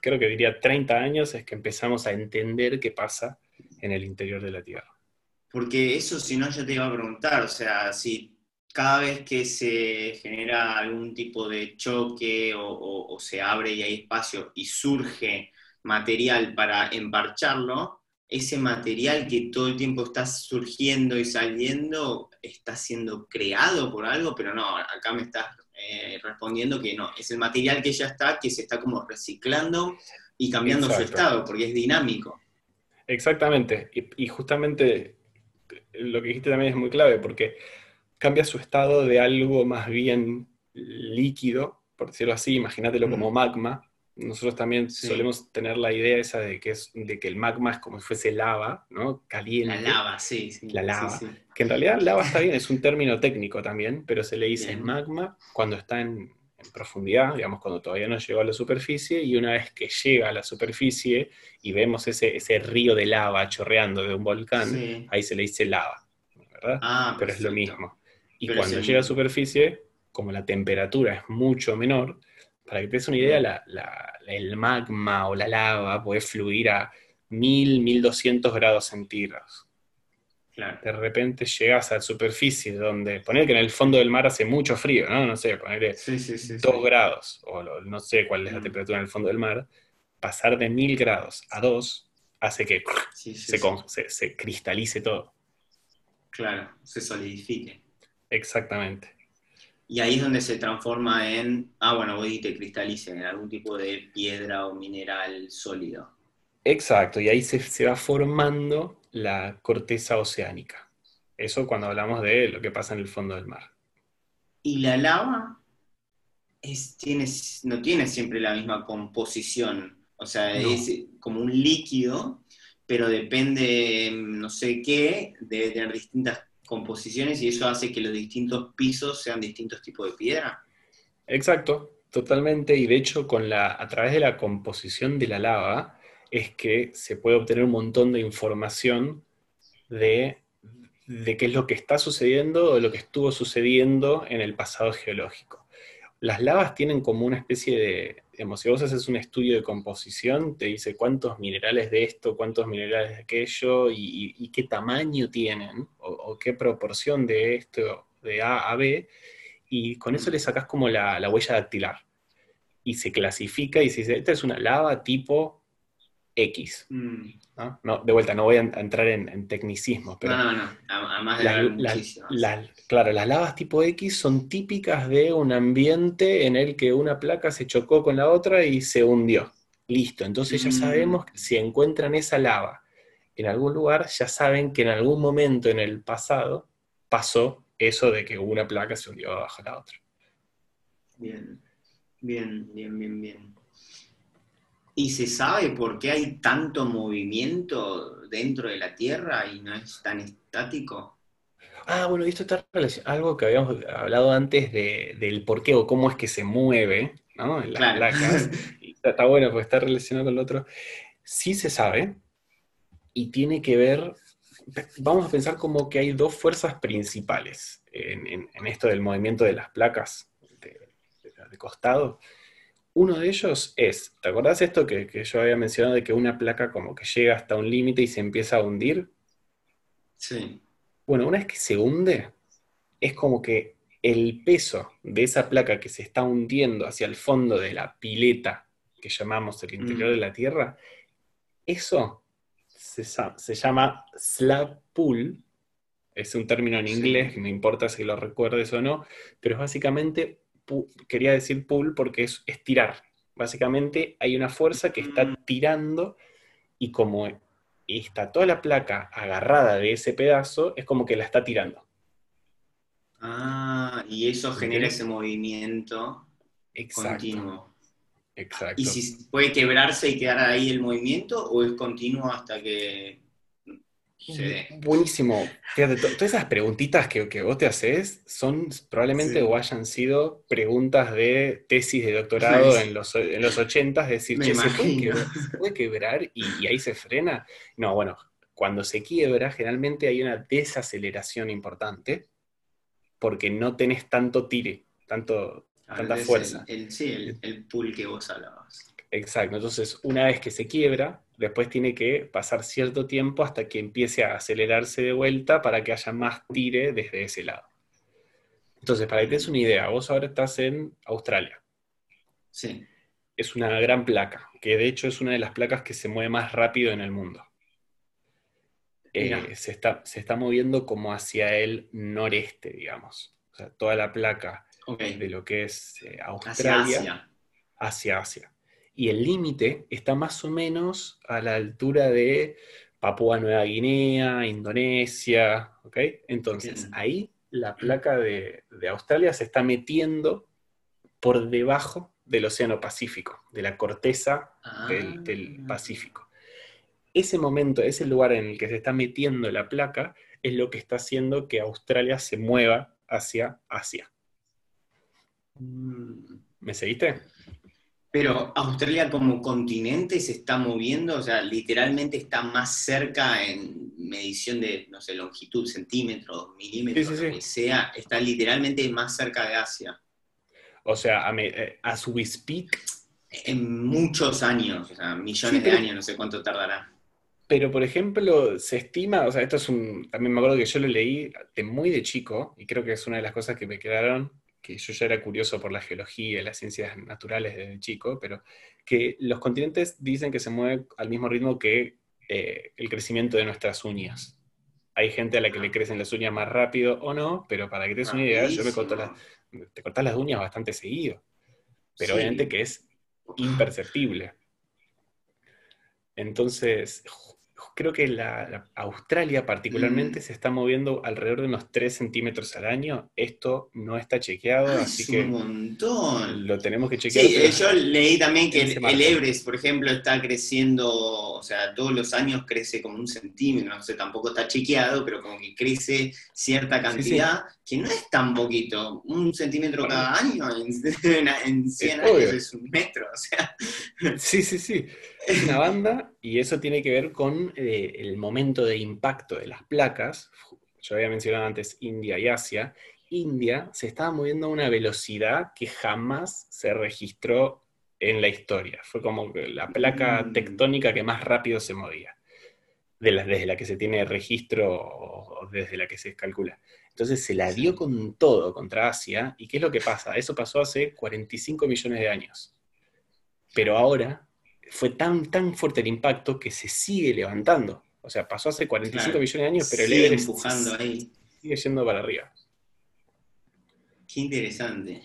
creo que diría 30 años, es que empezamos a entender qué pasa en el interior de la Tierra. Porque eso, si no, yo te iba a preguntar, o sea, si cada vez que se genera algún tipo de choque o, o- o se abre y hay espacio y surge material para emparcharlo, ese material que todo el tiempo está surgiendo y saliendo está siendo creado por algo, pero no, acá me estás eh, respondiendo que no, es el material que ya está, que se está como reciclando y cambiando su estado, porque es dinámico. Exactamente, y, y justamente lo que dijiste también es muy clave, porque cambia su estado de algo más bien líquido, por decirlo así, imagínatelo Mm. como magma. Nosotros también Sí. solemos tener la idea esa de que, es, de que el magma es como si fuese lava, ¿no? Caliente. La lava, sí, sí. La lava. sí. Que en realidad lava está bien, es un término técnico también, pero se le dice Bien. magma cuando está en, en profundidad, digamos, cuando todavía no llegó a la superficie, y una vez que llega a la superficie y vemos ese, ese río de lava chorreando de un volcán, Sí. ahí se le dice lava, ¿verdad? Ah, pero es lo mismo. Y Pero cuando llega a mismo. superficie, como la temperatura es mucho menor, para que te des una idea, la- la- el magma o la lava puede fluir a 1000, 1200 grados centígrados Claro. de repente llegas a la superficie donde, poner que en el fondo del mar hace mucho frío, ¿no? No sé, ponerle Sí, sí, sí. 2 sí. grados, o lo- no sé cuál es la Mm. temperatura en el fondo del mar, pasar de 1000 grados a 2 hace que con- se- se cristalice todo. Claro, se solidifique. Exactamente. Y ahí es donde se transforma en, ah, bueno, vos dijiste cristalice, en algún tipo de piedra o mineral sólido. Exacto, y ahí se, se va formando la corteza oceánica. Eso cuando hablamos de lo que pasa en el fondo del mar. Y la lava es, tiene, no tiene siempre la misma composición. O sea, No. es como un líquido, pero depende, no sé qué, debe tener distintas composiciones y eso hace que los distintos pisos sean distintos tipos de piedra. Exacto, totalmente. Y de hecho, con la, a través de la composición de la lava, es que se puede obtener un montón de información de, de qué es lo que está sucediendo o lo que estuvo sucediendo en el pasado geológico. Las lavas tienen como una especie de, digamos, si vos haces un estudio de composición, te dice cuántos minerales de esto, cuántos minerales de aquello y, qué tamaño tienen o, qué proporción de esto, de A a B, y con eso le sacás como la, la huella dactilar. Y se clasifica y se dice, esta es una lava tipo X. Mm. ¿no? de vuelta, no voy a entrar en, tecnicismos, pero... No, no, no, además de Claro, las lavas tipo X son típicas de un ambiente en el que una placa se chocó con la otra y se hundió. Listo, entonces ya mm. sabemos que si encuentran esa lava en algún lugar, ya saben que en algún momento en el pasado pasó eso de que una placa se hundió abajo de la otra. Bien, bien, bien, bien, bien. ¿Y se sabe por qué hay tanto movimiento dentro de la Tierra y no es tan estático? Ah, bueno, esto está relacionado algo que habíamos hablado antes del por qué o cómo es que se mueve, ¿no? En las placas. está, bueno, pues está relacionado con lo otro. Sí se sabe y tiene que ver, vamos a pensar como que hay dos fuerzas principales en, esto del movimiento de las placas de costado. Uno de ellos es, ¿te acordás esto que, yo había mencionado de que una placa como que llega hasta un límite y se empieza a hundir? Sí. Bueno, una vez que se hunde, es como que el peso de esa placa que se está hundiendo hacia el fondo de la pileta que llamamos el interior mm. de la Tierra, eso se, llama slab pull, es un término en inglés, que no importa si lo recuerdes o no, pero es básicamente quería decir pull porque es estirar. Básicamente hay una fuerza que está mm. tirando y como está toda la placa agarrada de ese pedazo, es como que la está tirando. Ah, y eso genera ese movimiento continuo. Exacto. ¿Y si puede quebrarse y quedar ahí el movimiento o es continuo hasta que Buenísimo. Fíjate, todas esas preguntitas que, vos te haces son probablemente o hayan sido preguntas de tesis de doctorado en, los, en los 80, es decir, ¿se puede quebrar, y, ahí se frena? No, bueno, cuando se quiebra generalmente hay una desaceleración importante porque no tenés tanto tire, tanto, tanta fuerza. sí, el, el pool que vos hablabas. Exacto, entonces una vez que se quiebra, después tiene que pasar cierto tiempo hasta que empiece a acelerarse de vuelta para que haya más tire desde ese lado. Entonces, para que te des una idea, vos ahora estás en Australia. Sí. Es una gran placa, que de hecho es una de las placas que se mueve más rápido en el mundo. Eh, se, está, se está moviendo como hacia el noreste, digamos. O sea, toda la placa de lo que es eh, Australia hacia Asia y el límite está más o menos a la altura de Papúa Nueva Guinea, Indonesia, ¿ok? Entonces, ahí la placa de, Australia se está metiendo por debajo del Océano Pacífico, de la corteza del, del, ah. Pacífico. Ese momento, ese lugar en el que se está metiendo la placa, es lo que está haciendo que Australia se mueva hacia Asia. Mm. ¿Me seguiste? Pero Australia como continente se está moviendo, o sea, literalmente está más cerca en medición de, no sé, longitud, centímetros, milímetros, lo que sea, está literalmente más cerca de Asia. O sea, a, eh, a su speak. En muchos años, o sea, millones de años, no sé cuánto tardará. Pero, por ejemplo, se estima, o sea, esto es un, también me acuerdo que yo lo leí de muy de chico, y creo que es una de las cosas que me quedaron que yo ya era curioso por la geología y las ciencias naturales desde chico, pero que los continentes dicen que se mueven al mismo ritmo que eh, el crecimiento de nuestras uñas. Hay gente a la que le crecen las uñas más rápido o no, pero para que te des una idea, yo me corto las, te cortas las uñas bastante seguido, pero obviamente que es imperceptible. Entonces, creo que la, Australia particularmente mm. se está moviendo alrededor de unos 3 centímetros al año. Esto no está chequeado, así que un montón. lo tenemos que chequear. Sí, eh, yo leí también que el, Everest, por ejemplo, está creciendo, o sea, todos los años crece como un centímetro, no sé, tampoco está chequeado, pero como que crece cierta cantidad, que no es tan poquito. Un centímetro cada año en, 100 años es un metro, o sea. Sí, sí, sí. Es una banda y eso tiene que ver con eh, el momento de impacto de las placas, yo había mencionado antes India y Asia, India se estaba moviendo a una velocidad que jamás se registró en la historia. Fue como la placa Mm. tectónica que más rápido se movía, de la- desde la que se tiene registro o desde la que se calcula. Entonces se la dio con todo contra Asia. ¿Y qué es lo que pasa? Eso pasó hace 45 millones de años. Pero ahora fue tan, tan fuerte el impacto que se sigue levantando. O sea, pasó hace 45 Claro. millones de años, pero el Sigue Everest empujando ahí. sigue yendo para arriba. Qué interesante.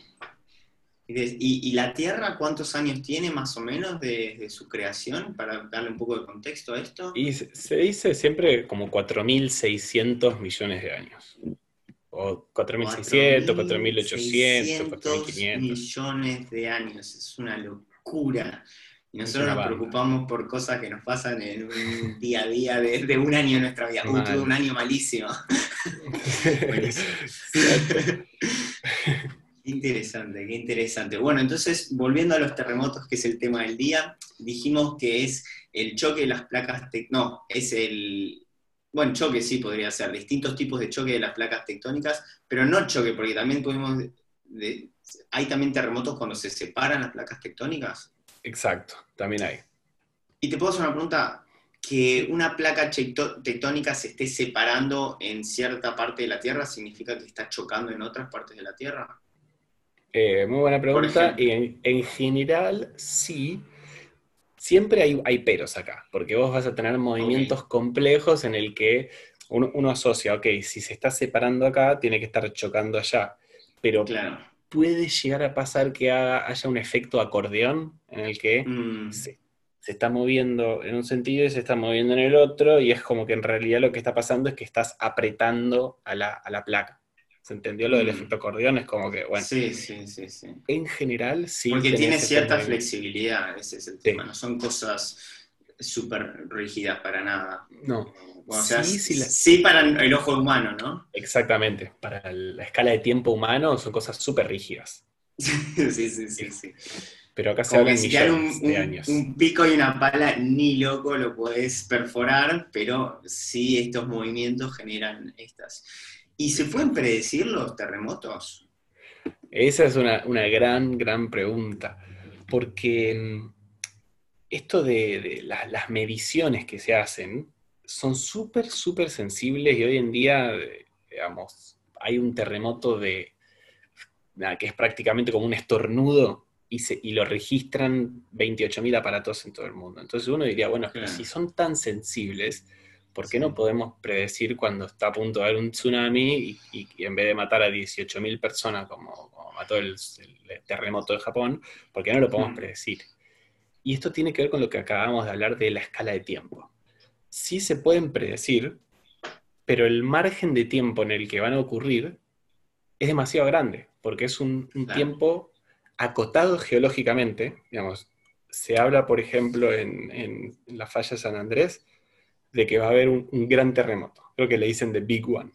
¿Y, y la Tierra cuántos años tiene más o menos desde su creación? Para darle un poco de contexto a esto. Y se, se dice siempre como 4.600 millones de años. O 4.600, 4.800, 4.500. millones de años. Es una locura. Y nosotros nos preocupamos por cosas que nos pasan en un día a día de, de un año en nuestra vida. Uy, Mal. tuve un año malísimo. Qué interesante, qué interesante. Bueno, entonces, volviendo a los terremotos, que es el tema del día, dijimos que es el choque de las placas tec- No, es el. Bueno, choque sí podría ser, distintos tipos de choque de las placas tectónicas, pero no choque, porque también podemos. de- hay también terremotos cuando se separan las placas tectónicas. Exacto, también hay. Y te puedo hacer una pregunta. Que una placa tectónica se esté separando en cierta parte de la Tierra, ¿significa que está chocando en otras partes de la Tierra? Eh, muy buena pregunta. en, en general, sí. Siempre hay, hay peros acá, porque vos vas a tener movimientos complejos en el que uno, uno asocia, ok, si se está separando acá, tiene que estar chocando allá. Pero Claro. Puede llegar a pasar que haga- haya un efecto acordeón en el que Mm. se, se está moviendo en un sentido y se está moviendo en el otro, y es como que en realidad lo que está pasando es que estás apretando a la, a la placa. ¿Se entendió lo del Mm. efecto acordeón? Es como que, bueno, Sí, sí, sí, sí. en general sí. Porque tiene cierta flexibilidad, ese es el tema. No son cosas súper rígidas para nada. No, O sea, Sí, sí, sí la- para el ojo humano, ¿no? exactamente. Para la escala de tiempo humano son cosas súper rígidas. sí, sí, sí, sí. Pero acá se Como habla que en si un, de años. un pico y una pala, ni loco lo podés perforar, pero sí estos movimientos generan estas. ¿Y se pueden predecir los terremotos? Esa es una, una gran, gran pregunta. Porque mm, esto de, de la- las mediciones que se hacen son súper, súper sensibles y hoy en día, digamos, hay un terremoto de, nada, que es prácticamente como un estornudo y, se- y lo registran 28.000 aparatos en todo el mundo. Entonces uno diría, bueno, pero Claro. si son tan sensibles, ¿por qué Sí. no podemos predecir cuando está a punto de haber un tsunami y, y- y en vez de matar a 18.000 personas como, como mató el, el terremoto de Japón, ¿por qué no lo podemos Mm. predecir? Y esto tiene que ver con lo que acabamos de hablar de la escala de tiempo. Sí se pueden predecir, pero el margen de tiempo en el que van a ocurrir es demasiado grande, porque es un, un Claro. tiempo acotado geológicamente. Digamos, se habla, por ejemplo, en, en la falla de San Andrés, de que va a haber un, un gran terremoto. Creo que le dicen The Big One.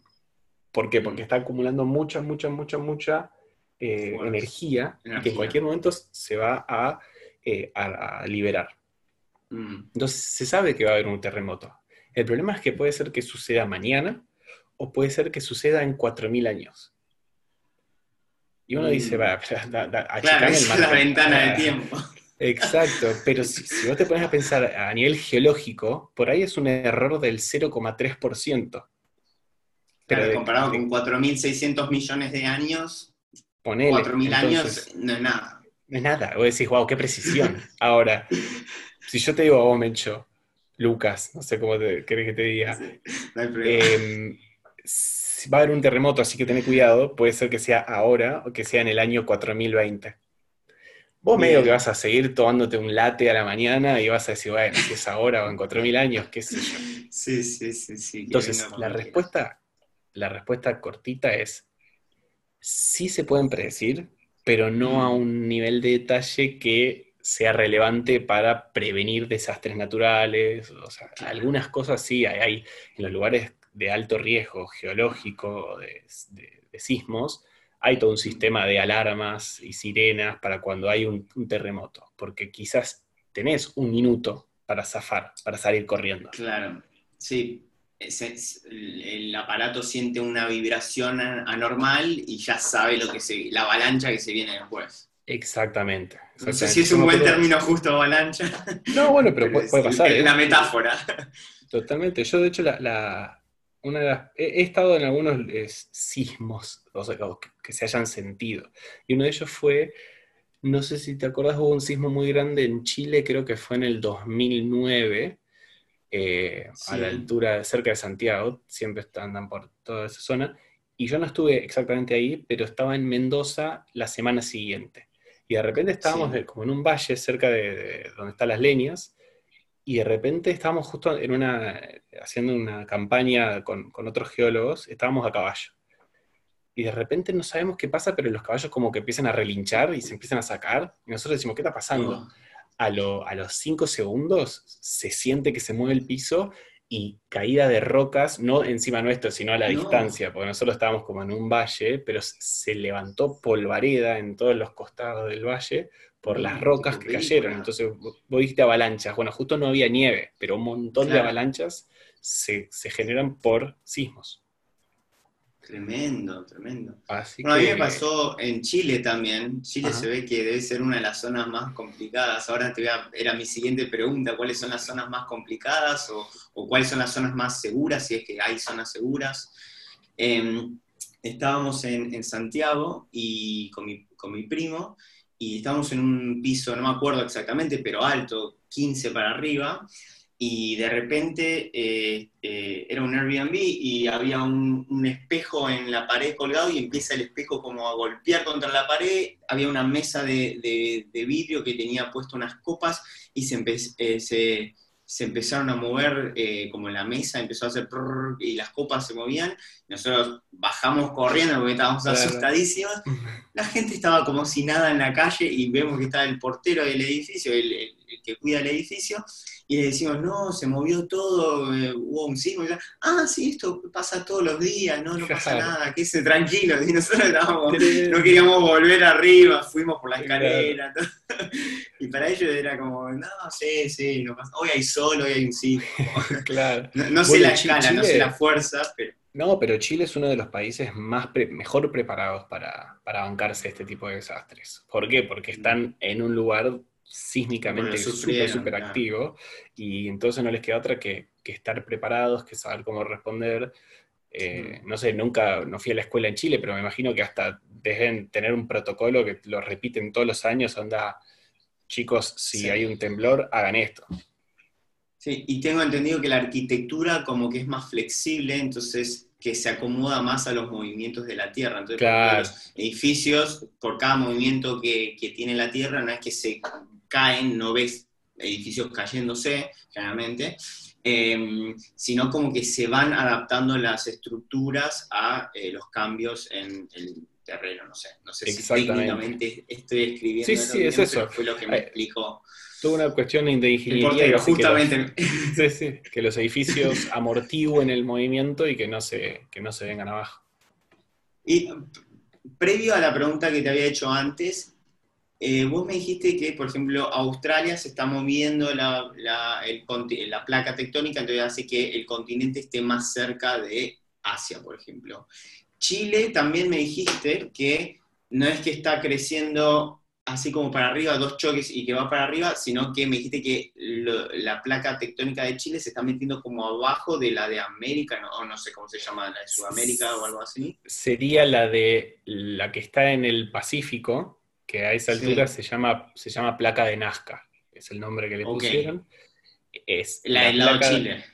¿Por qué? Porque está acumulando mucha, mucha, mucha, mucha eh, energía, y que en cualquier momento se va a, eh, a- a liberar. Mm, Entonces se sabe que va a haber un terremoto. El problema es que puede ser que suceda mañana o puede ser que suceda en 4.000 años. Y uno Mm. dice, va, pero da- da- Claro, el es la margen". ventana de Ah, tiempo. Exacto, pero si, si vos te pones a pensar a nivel geológico, por ahí es un error del 0,3%. Pero Claro, de- comparado de- con 4.600 millones de años, ponele, 4.000 entonces, años no es nada. No es nada, vos decís, wow, qué precisión. Ahora, si yo te digo a vos, Mencho, Lucas, no sé cómo te, querés que te diga, No hay problema. eh, va a haber un terremoto, así que ten cuidado, puede ser que sea ahora o que sea en el año 4020. Vos Bien. medio que vas a seguir tomándote un latte a la mañana y vas a decir, bueno, si es ahora o en 4000 años, qué sé yo. sí, sí, sí, sí. Entonces, la respuesta, la respuesta cortita es, sí se pueden predecir, pero no a un nivel de detalle que sea relevante para prevenir desastres naturales. O sea, algunas cosas sí hay, hay en los lugares de alto riesgo geológico, de, de- de sismos, hay todo un sistema de alarmas y sirenas para cuando hay un, un terremoto, porque quizás tenés un minuto para zafar, para salir corriendo. Claro, sí. el, aparato siente una vibración anormal y ya sabe lo que se, la avalancha que se viene después. Exactamente. No sé si es un buen término justo avalancha. No, bueno, pero, pero puede, es puede pasar. ¿eh? la metáfora. Totalmente. Yo, de hecho, la, la- una de las- he, he estado en algunos eh, sismos o sea, que, que se hayan sentido. Y uno de ellos fue, no sé si te acordás, hubo un sismo muy grande en Chile, creo que fue en el 2009, eh, a la Sí. altura, cerca de Santiago, siempre andan por toda esa zona. Y yo no estuve exactamente ahí, pero estaba en Mendoza la semana siguiente. Y de repente estábamos Sí. como en un valle cerca de, de donde están las leñas, y de repente estábamos justo en una, haciendo una campaña con, con otros geólogos, estábamos a caballo. Y de repente no sabemos qué pasa, pero los caballos como que empiezan a relinchar y se empiezan a sacar. Y nosotros decimos, ¿qué está pasando? A, lo- a los cinco segundos se siente que se mueve el piso y caída de rocas, no encima nuestro, sino a la No. distancia, porque nosotros estábamos como en un valle, pero se levantó polvareda en todos los costados del valle por Mm, las rocas tipo que cayeron. Entonces, vos dijiste avalanchas. Bueno, justo no había nieve, pero un montón de avalanchas se, se generan por sismos. Tremendo, tremendo. Así Bueno, a mí me pasó en Chile también. Chile Ajá. se ve que debe ser una de las zonas más complicadas. Ahora te voy a, era mi siguiente pregunta, ¿cuáles son las zonas más complicadas o, o cuáles son las zonas más seguras, si es que hay zonas seguras? Eh, estábamos en, en Santiago y con mi, con mi primo y estábamos en un piso, no me acuerdo exactamente, pero alto, 15 para arriba, y de repente eh, eh, era un Airbnb y había un, un espejo en la pared colgado y empieza el espejo como a golpear contra la pared, había una mesa de, de- de vidrio que tenía puesto unas copas y se, empe- eh, se, se empezaron a mover eh, como la mesa, empezó a hacer prrr, y las copas se movían, nosotros bajamos corriendo porque estábamos Claro. asustadísimos, la gente estaba como si nada en la calle y vemos que estaba el portero del edificio, el, el- el que cuida el edificio, y le decimos, no, se movió todo, eh, hubo un sismo. Y ah, sí, esto pasa todos los días, no, no pasa nada, que se tranquilo. Y nosotros estábamos, no queríamos volver arriba, fuimos por la escalera. todo. Y para ellos era como, no, sí, sí, no pasa. Hoy hay sol, hoy hay un sismo. Claro. No, no sé Bueno, la escala, no sé la fuerza, pero No, pero Chile es uno de los países más pre- mejor preparados para, para bancarse este tipo de desastres. ¿Por qué? Porque están en un lugar sísmicamente súper, súper activo y entonces no les queda otra que, que estar preparados, que saber cómo responder. Eh, no sé, nunca, no fui a la escuela en Chile, pero me imagino que hasta deben tener un protocolo que lo repiten todos los años, onda, chicos, si Sí. hay un temblor, hagan esto. Sí, y tengo entendido que la arquitectura como que es más flexible, entonces que se acomoda más a los movimientos de la Tierra. Entonces, Claro. los edificios, por cada movimiento que, que tiene la Tierra, no es que se caen, no ves edificios cayéndose, generalmente, eh, sino como que se van adaptando las estructuras a eh, los cambios en el terreno, no sé. No sé si técnicamente estoy escribiendo. Sí, sí, es eso. Fue lo que me explicó Toda una cuestión de ingeniería. portero, hace que los- justamente. Sí, sí, que los edificios amortigüen el movimiento y que no se, que no se vengan abajo. Y previo a la pregunta que te había hecho antes, eh, vos me dijiste que, por ejemplo, Australia se está moviendo la, la- placa tectónica, entonces hace que el continente esté más cerca de Asia, por ejemplo. Chile también me dijiste que no es que está creciendo así como para arriba, dos choques y que va para arriba, sino que me dijiste que la placa tectónica de Chile se está metiendo como abajo de la de América, no, o no sé cómo se llama, la de Sudamérica o algo así. Sería la de la que está en el Pacífico, que a esa Sí. altura se llama, se llama placa de Nazca, es el nombre que le pusieron. Es La del lado de Chile.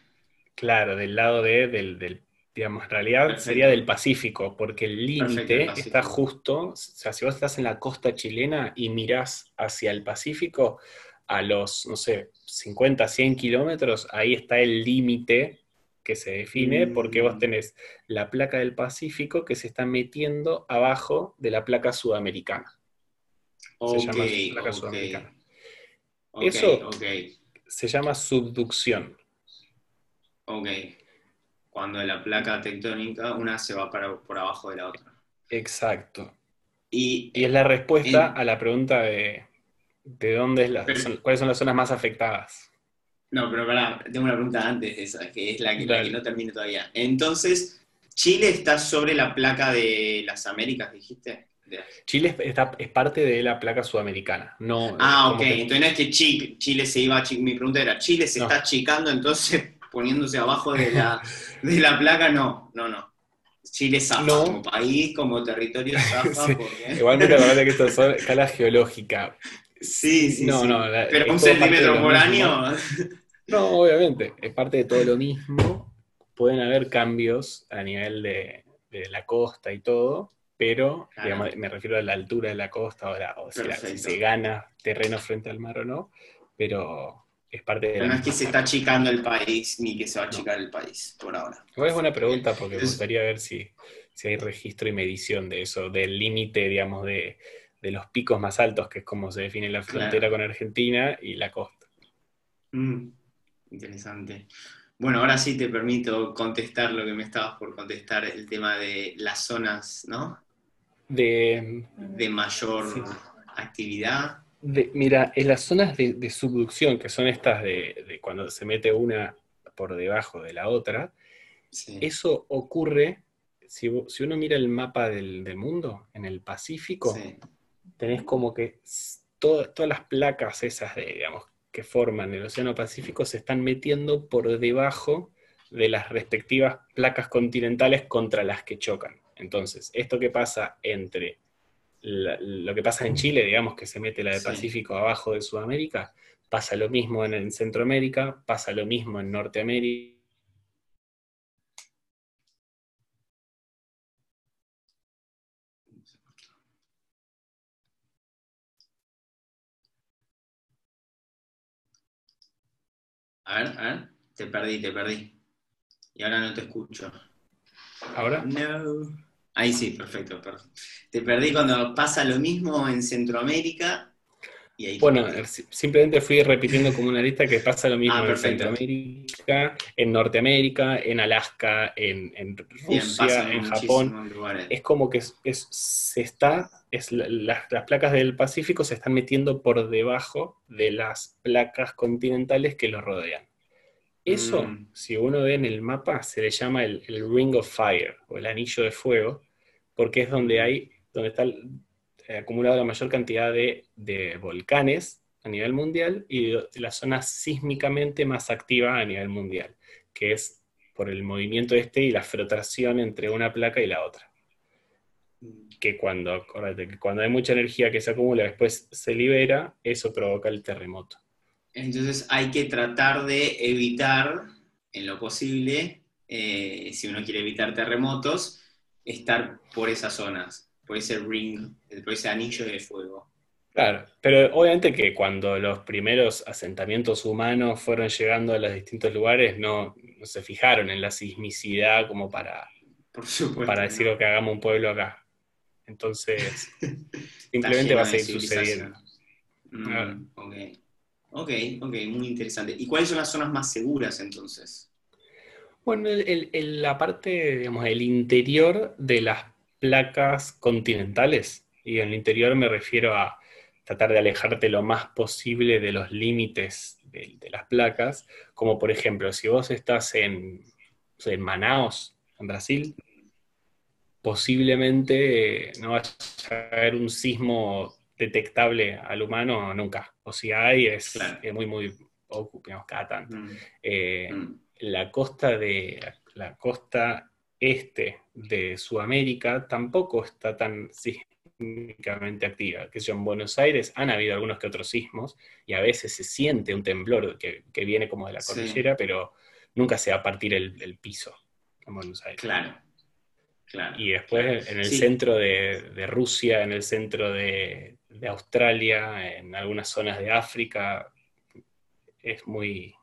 Claro, del lado de, del, del- digamos, en realidad Perfecto. sería del Pacífico, porque el límite está justo, o sea, si vos estás en la costa chilena y mirás hacia el Pacífico, a los, no sé, 50, 100 kilómetros, ahí está el límite que se define, Mm. porque vos tenés la placa del Pacífico que se está metiendo abajo de la placa sudamericana. Ok, se llama placa ok, sudamericana. Eso- Se llama subducción. ok. Cuando la placa tectónica, una se va para, por abajo de la otra. Exacto. Y, Y es la respuesta En- a la pregunta de, de dónde es la, Pero- son- cuáles son las zonas más afectadas. No, pero pará, tengo una pregunta antes de esa, que es la que, la que no termino todavía. Entonces, Chile está sobre la placa de las Américas, dijiste. Chile es, está- es parte de la placa sudamericana. No, Ah, ok. que- Entonces no es que Chi- Chile se iba a Mi pregunta era, ¿Chile se No. está achicando entonces poniéndose abajo de la, de la placa? No, no, no. Chile zafa No. como país, como territorio zafa. Sí. porque- Igualmente acordate que esto es escala geológica. Sí, sí, No, sí. no, la- Pero un centímetro por año. No, obviamente, es parte de todo lo mismo. Pueden haber cambios a nivel de, de la costa y todo, pero Claro. digamos, me refiero a la altura de la costa o, la- o si, la- si Perfecto. se gana terreno frente al mar o no, pero es parte de la no es que se está achicando el país, ni que se va a achicar el país, por ahora. Es buena pregunta porque me gustaría ver si, si hay registro y medición de eso, del límite, digamos, de, de los picos más altos, que es como se define la frontera con Argentina y la costa. Mm, interesante. Bueno, ahora sí te permito contestar lo que me estabas por contestar, el tema de las zonas, ¿no? De, De mayor Sí. actividad. de- mira, en las zonas de, de subducción, que son estas de, de cuando se mete una por debajo de la otra, Sí. eso ocurre, si, si uno mira el mapa del, del mundo, en el Pacífico, Sí. tenés como que s- to- todas las placas esas de, digamos, que forman el Océano Pacífico se están metiendo por debajo de las respectivas placas continentales contra las que chocan. Entonces, esto que pasa entre la- lo que pasa en Chile, digamos que se mete la de Sí. Pacífico abajo de Sudamérica, pasa lo mismo en, en Centroamérica, pasa lo mismo en Norteamérica. A ver, a ver. Te perdí, te perdí. Y ahora no te escucho. Ahora, No. Ahí sí, perfecto, perfecto. Te perdí cuando pasa lo mismo en Centroamérica. Y ahí Bueno, si- simplemente fui repitiendo como una lista que pasa lo mismo Ah, en. Centroamérica, en Norteamérica, en Alaska, en, en Bien, pasa Rusia, en Japón. lugares. Es como que es- es- se está, es la- las, las placas del Pacífico se están metiendo por debajo de las placas continentales que los rodean. Eso, Mm. si uno ve en el mapa, se le llama el, el Ring of Fire o el anillo de fuego, porque es donde hay, donde está eh, acumulada la mayor cantidad de, de volcanes a nivel mundial y la zona sísmicamente más activa a nivel mundial, que es por el movimiento este y la frotación entre una placa y la otra. Que cuando, acuérdate, que cuando hay mucha energía que se acumula después se libera, eso provoca el terremoto. Entonces hay que tratar de evitar, en lo posible, eh, si uno quiere evitar terremotos, estar por esas zonas, por ese ring, por ese anillo de fuego. Claro, pero obviamente que cuando los primeros asentamientos humanos fueron llegando a los distintos lugares, no, no se fijaron en la sismicidad como para, Por supuesto. para ¿no? decir "Ok, que hagamos un pueblo acá. Entonces, simplemente va a seguir sucediendo. Mm, Claro. Ok, ok, muy interesante. ¿Y cuáles son las zonas más seguras entonces? Bueno, el- el- el- la parte, digamos, el interior de las placas continentales, y en el interior me refiero a tratar de alejarte lo más posible de los límites de, de las placas, como por ejemplo, si vos estás en, no sé, en Manaos, en Brasil, posiblemente eh, no vaya a haber un sismo detectable al humano nunca, o si hay, es, Claro. es muy, muy poco, digamos, cada tanto. Mm, Eh, mm, la costa de la costa este de Sudamérica tampoco está tan sísmicamente activa. Que yo, en Buenos Aires han habido algunos que otros sismos y a veces se siente un temblor que, que viene como de la Sí. cordillera, pero nunca se va a partir el, el piso en Buenos Aires. Claro. Claro. Y después en el Sí. centro de, de Rusia, en el centro de, de Australia, en algunas zonas de África, es muy,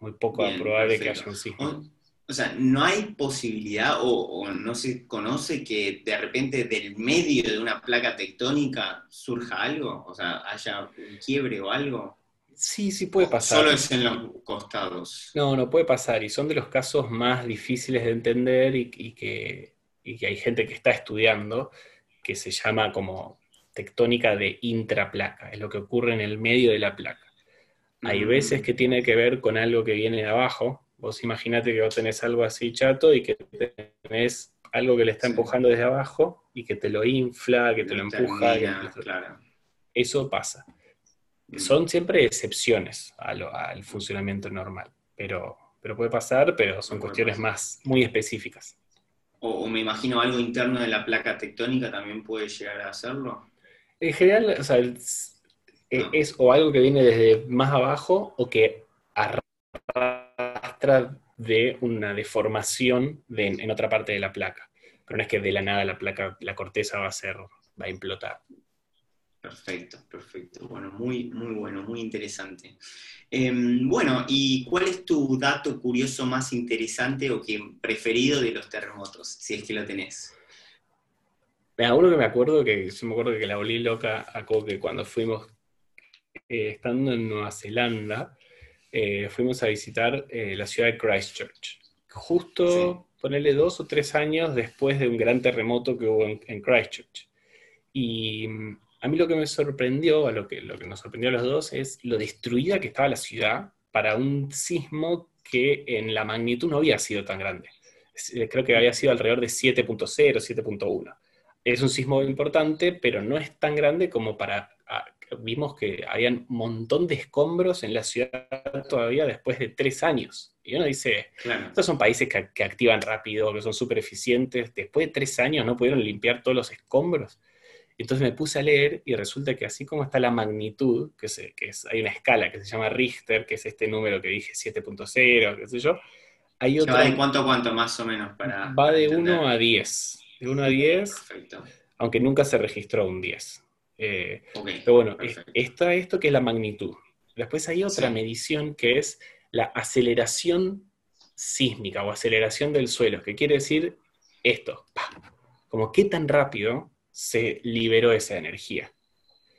muy poco Bien, probable que haya un sismo. O, o sea, ¿no hay posibilidad o, o no se conoce que de repente del medio de una placa tectónica surja algo? O sea, haya un quiebre o algo. Sí, sí puede ¿O pasar. Solo es en los costados. No, no puede pasar. Y son de los casos más difíciles de entender y, y que, y que hay gente que está estudiando, que se llama como tectónica de intraplaca. Es lo que ocurre en el medio de la placa. Hay veces que tiene que ver con algo que viene de abajo. Vos imaginate que vos tenés algo así chato y que tenés algo que le está Sí. empujando desde abajo y que te lo infla, que te lo empuja. termina, claro. Eso pasa. Mm. Son siempre excepciones a lo- al funcionamiento normal, pero, pero puede pasar, pero son cuestiones pasar. más muy específicas. O, o me imagino algo interno de la placa tectónica también puede llegar a hacerlo. En general, o sea, eh, es o algo que viene desde más abajo o que arrastra de una deformación de- en otra parte de la placa. Pero no es que de la nada la placa, la corteza va a ser, va a implotar. Perfecto, perfecto. Bueno, muy, muy bueno, muy interesante. Em, bueno, ¿y cuál es tu dato curioso más interesante o que preferido de los terremotos, si es que lo tenés? Mira, uno que me acuerdo, que yo me acuerdo que la volví loca a Coque cuando fuimos, eh, estando en Nueva Zelanda, eh, fuimos a visitar eh, la ciudad de Christchurch. Justo, ponerle dos o tres años después de un gran terremoto que hubo en, en Christchurch. Y mm, a mí lo que me sorprendió, a lo que, lo que nos sorprendió a los dos, es lo destruida que estaba la ciudad para un sismo que en la magnitud no había sido tan grande. Creo que había sido alrededor de 7.0, 7.1 es un sismo importante, pero no es tan grande como para... Vimos que habían un montón de escombros en la ciudad todavía después de tres años. Y uno dice, Claro. estos son países que, que activan rápido, que son súper eficientes. Después de tres años no pudieron limpiar todos los escombros. Entonces me puse a leer y resulta que así como está la magnitud, que, se- que es, hay una escala que se llama Richter, que es este número que dije 7.0, qué sé yo, hay ¿Ya otra... va de cuánto a cuánto más o menos para... va de para 1 entender? a 10. De 1 a 10 Perfecto. aunque nunca se registró un 10. Eh, pero bueno, perfecto. está esto que es la magnitud. Después hay otra Sí. medición que es la aceleración sísmica o aceleración del suelo, que quiere decir esto, como qué tan rápido se liberó esa energía.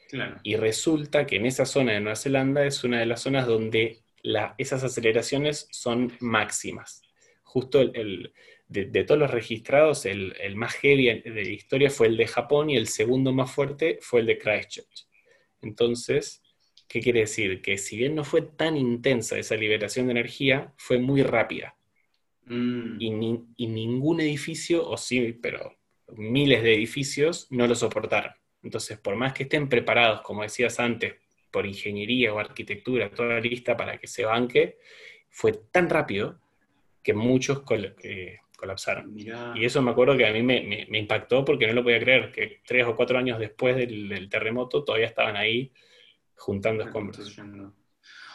Claro. Y resulta que en esa zona de Nueva Zelanda es una de las zonas donde la- esas aceleraciones son máximas. Justo el, el- de, de todos los registrados, el, el más heavy de la historia fue el de Japón y el segundo más fuerte fue el de Christchurch. Entonces, ¿qué quiere decir? Que si bien no fue tan intensa esa liberación de energía, fue muy rápida. Mm, Y, ni- y ningún edificio, o sí, pero miles de edificios no lo soportaron. Entonces, por más que estén preparados, como decías antes, por ingeniería o arquitectura, toda lista para que se banque, fue tan rápido que muchos eh, colapsaron. mirá. Y eso me acuerdo que a mí me, me- me impactó porque no lo podía creer, que tres o cuatro años después del, del terremoto todavía estaban ahí juntando escombros.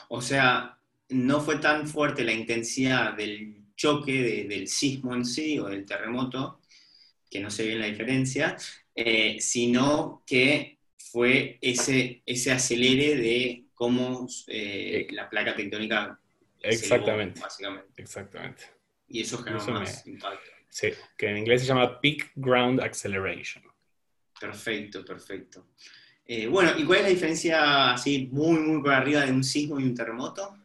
O sea, no fue tan fuerte la intensidad del choque de- del sismo en sí o del terremoto, que no sé bien la diferencia, eh, sino que fue ese, ese acelere de cómo eh, la placa tectónica se elevó, Exactamente, básicamente. exactamente. Y eso generó Eso me- más impacto. Sí, que en inglés se llama Peak Ground Acceleration. Perfecto, perfecto. Eh, bueno, ¿y cuál es la diferencia así muy, muy por arriba de un sismo y un terremoto?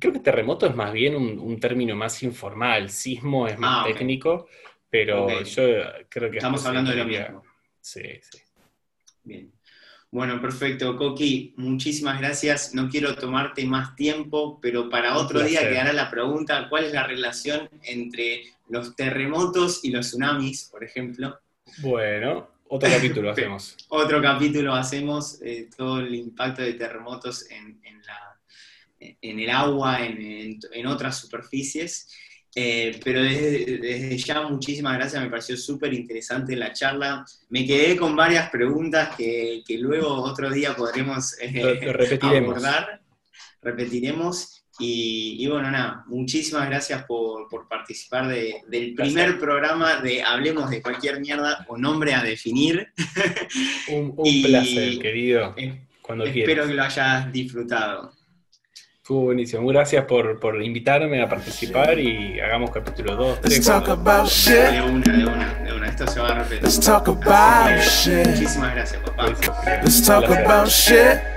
Creo que terremoto es más bien un, un término más informal, sismo es más Ah, técnico, pero yo creo que... Estamos hablando de lo mismo. Sí, sí. Bien. Bueno, perfecto, Coqui, muchísimas gracias. No quiero tomarte más tiempo, pero para otro día quedará la pregunta, ¿cuál es la relación entre los terremotos y los tsunamis, por ejemplo? Bueno, otro capítulo hacemos. Otro capítulo hacemos, eh, todo el impacto de terremotos en, en la- en el agua, en- en otras superficies. Eh, pero desde, desde ya muchísimas gracias, me pareció súper interesante la charla. Me quedé con varias preguntas que, que luego otro día podremos eh, Lo, lo repetiremos. abordar, repetiremos. Y, y bueno, nada, muchísimas gracias por, por participar de- del primer programa de Hablemos de cualquier mierda o nombre a definir. Un, un Y- placer, querido. Cuando Espero quieras. que lo hayas disfrutado. Estuvo buenísimo. Gracias por, por invitarme a participar y hagamos capítulo 2, Let's 3, talk about shit. De una, de una, de una. Esto se va a repetir. Let's talk about shit. Muchísimas gracias, papá. Let's talk about shit.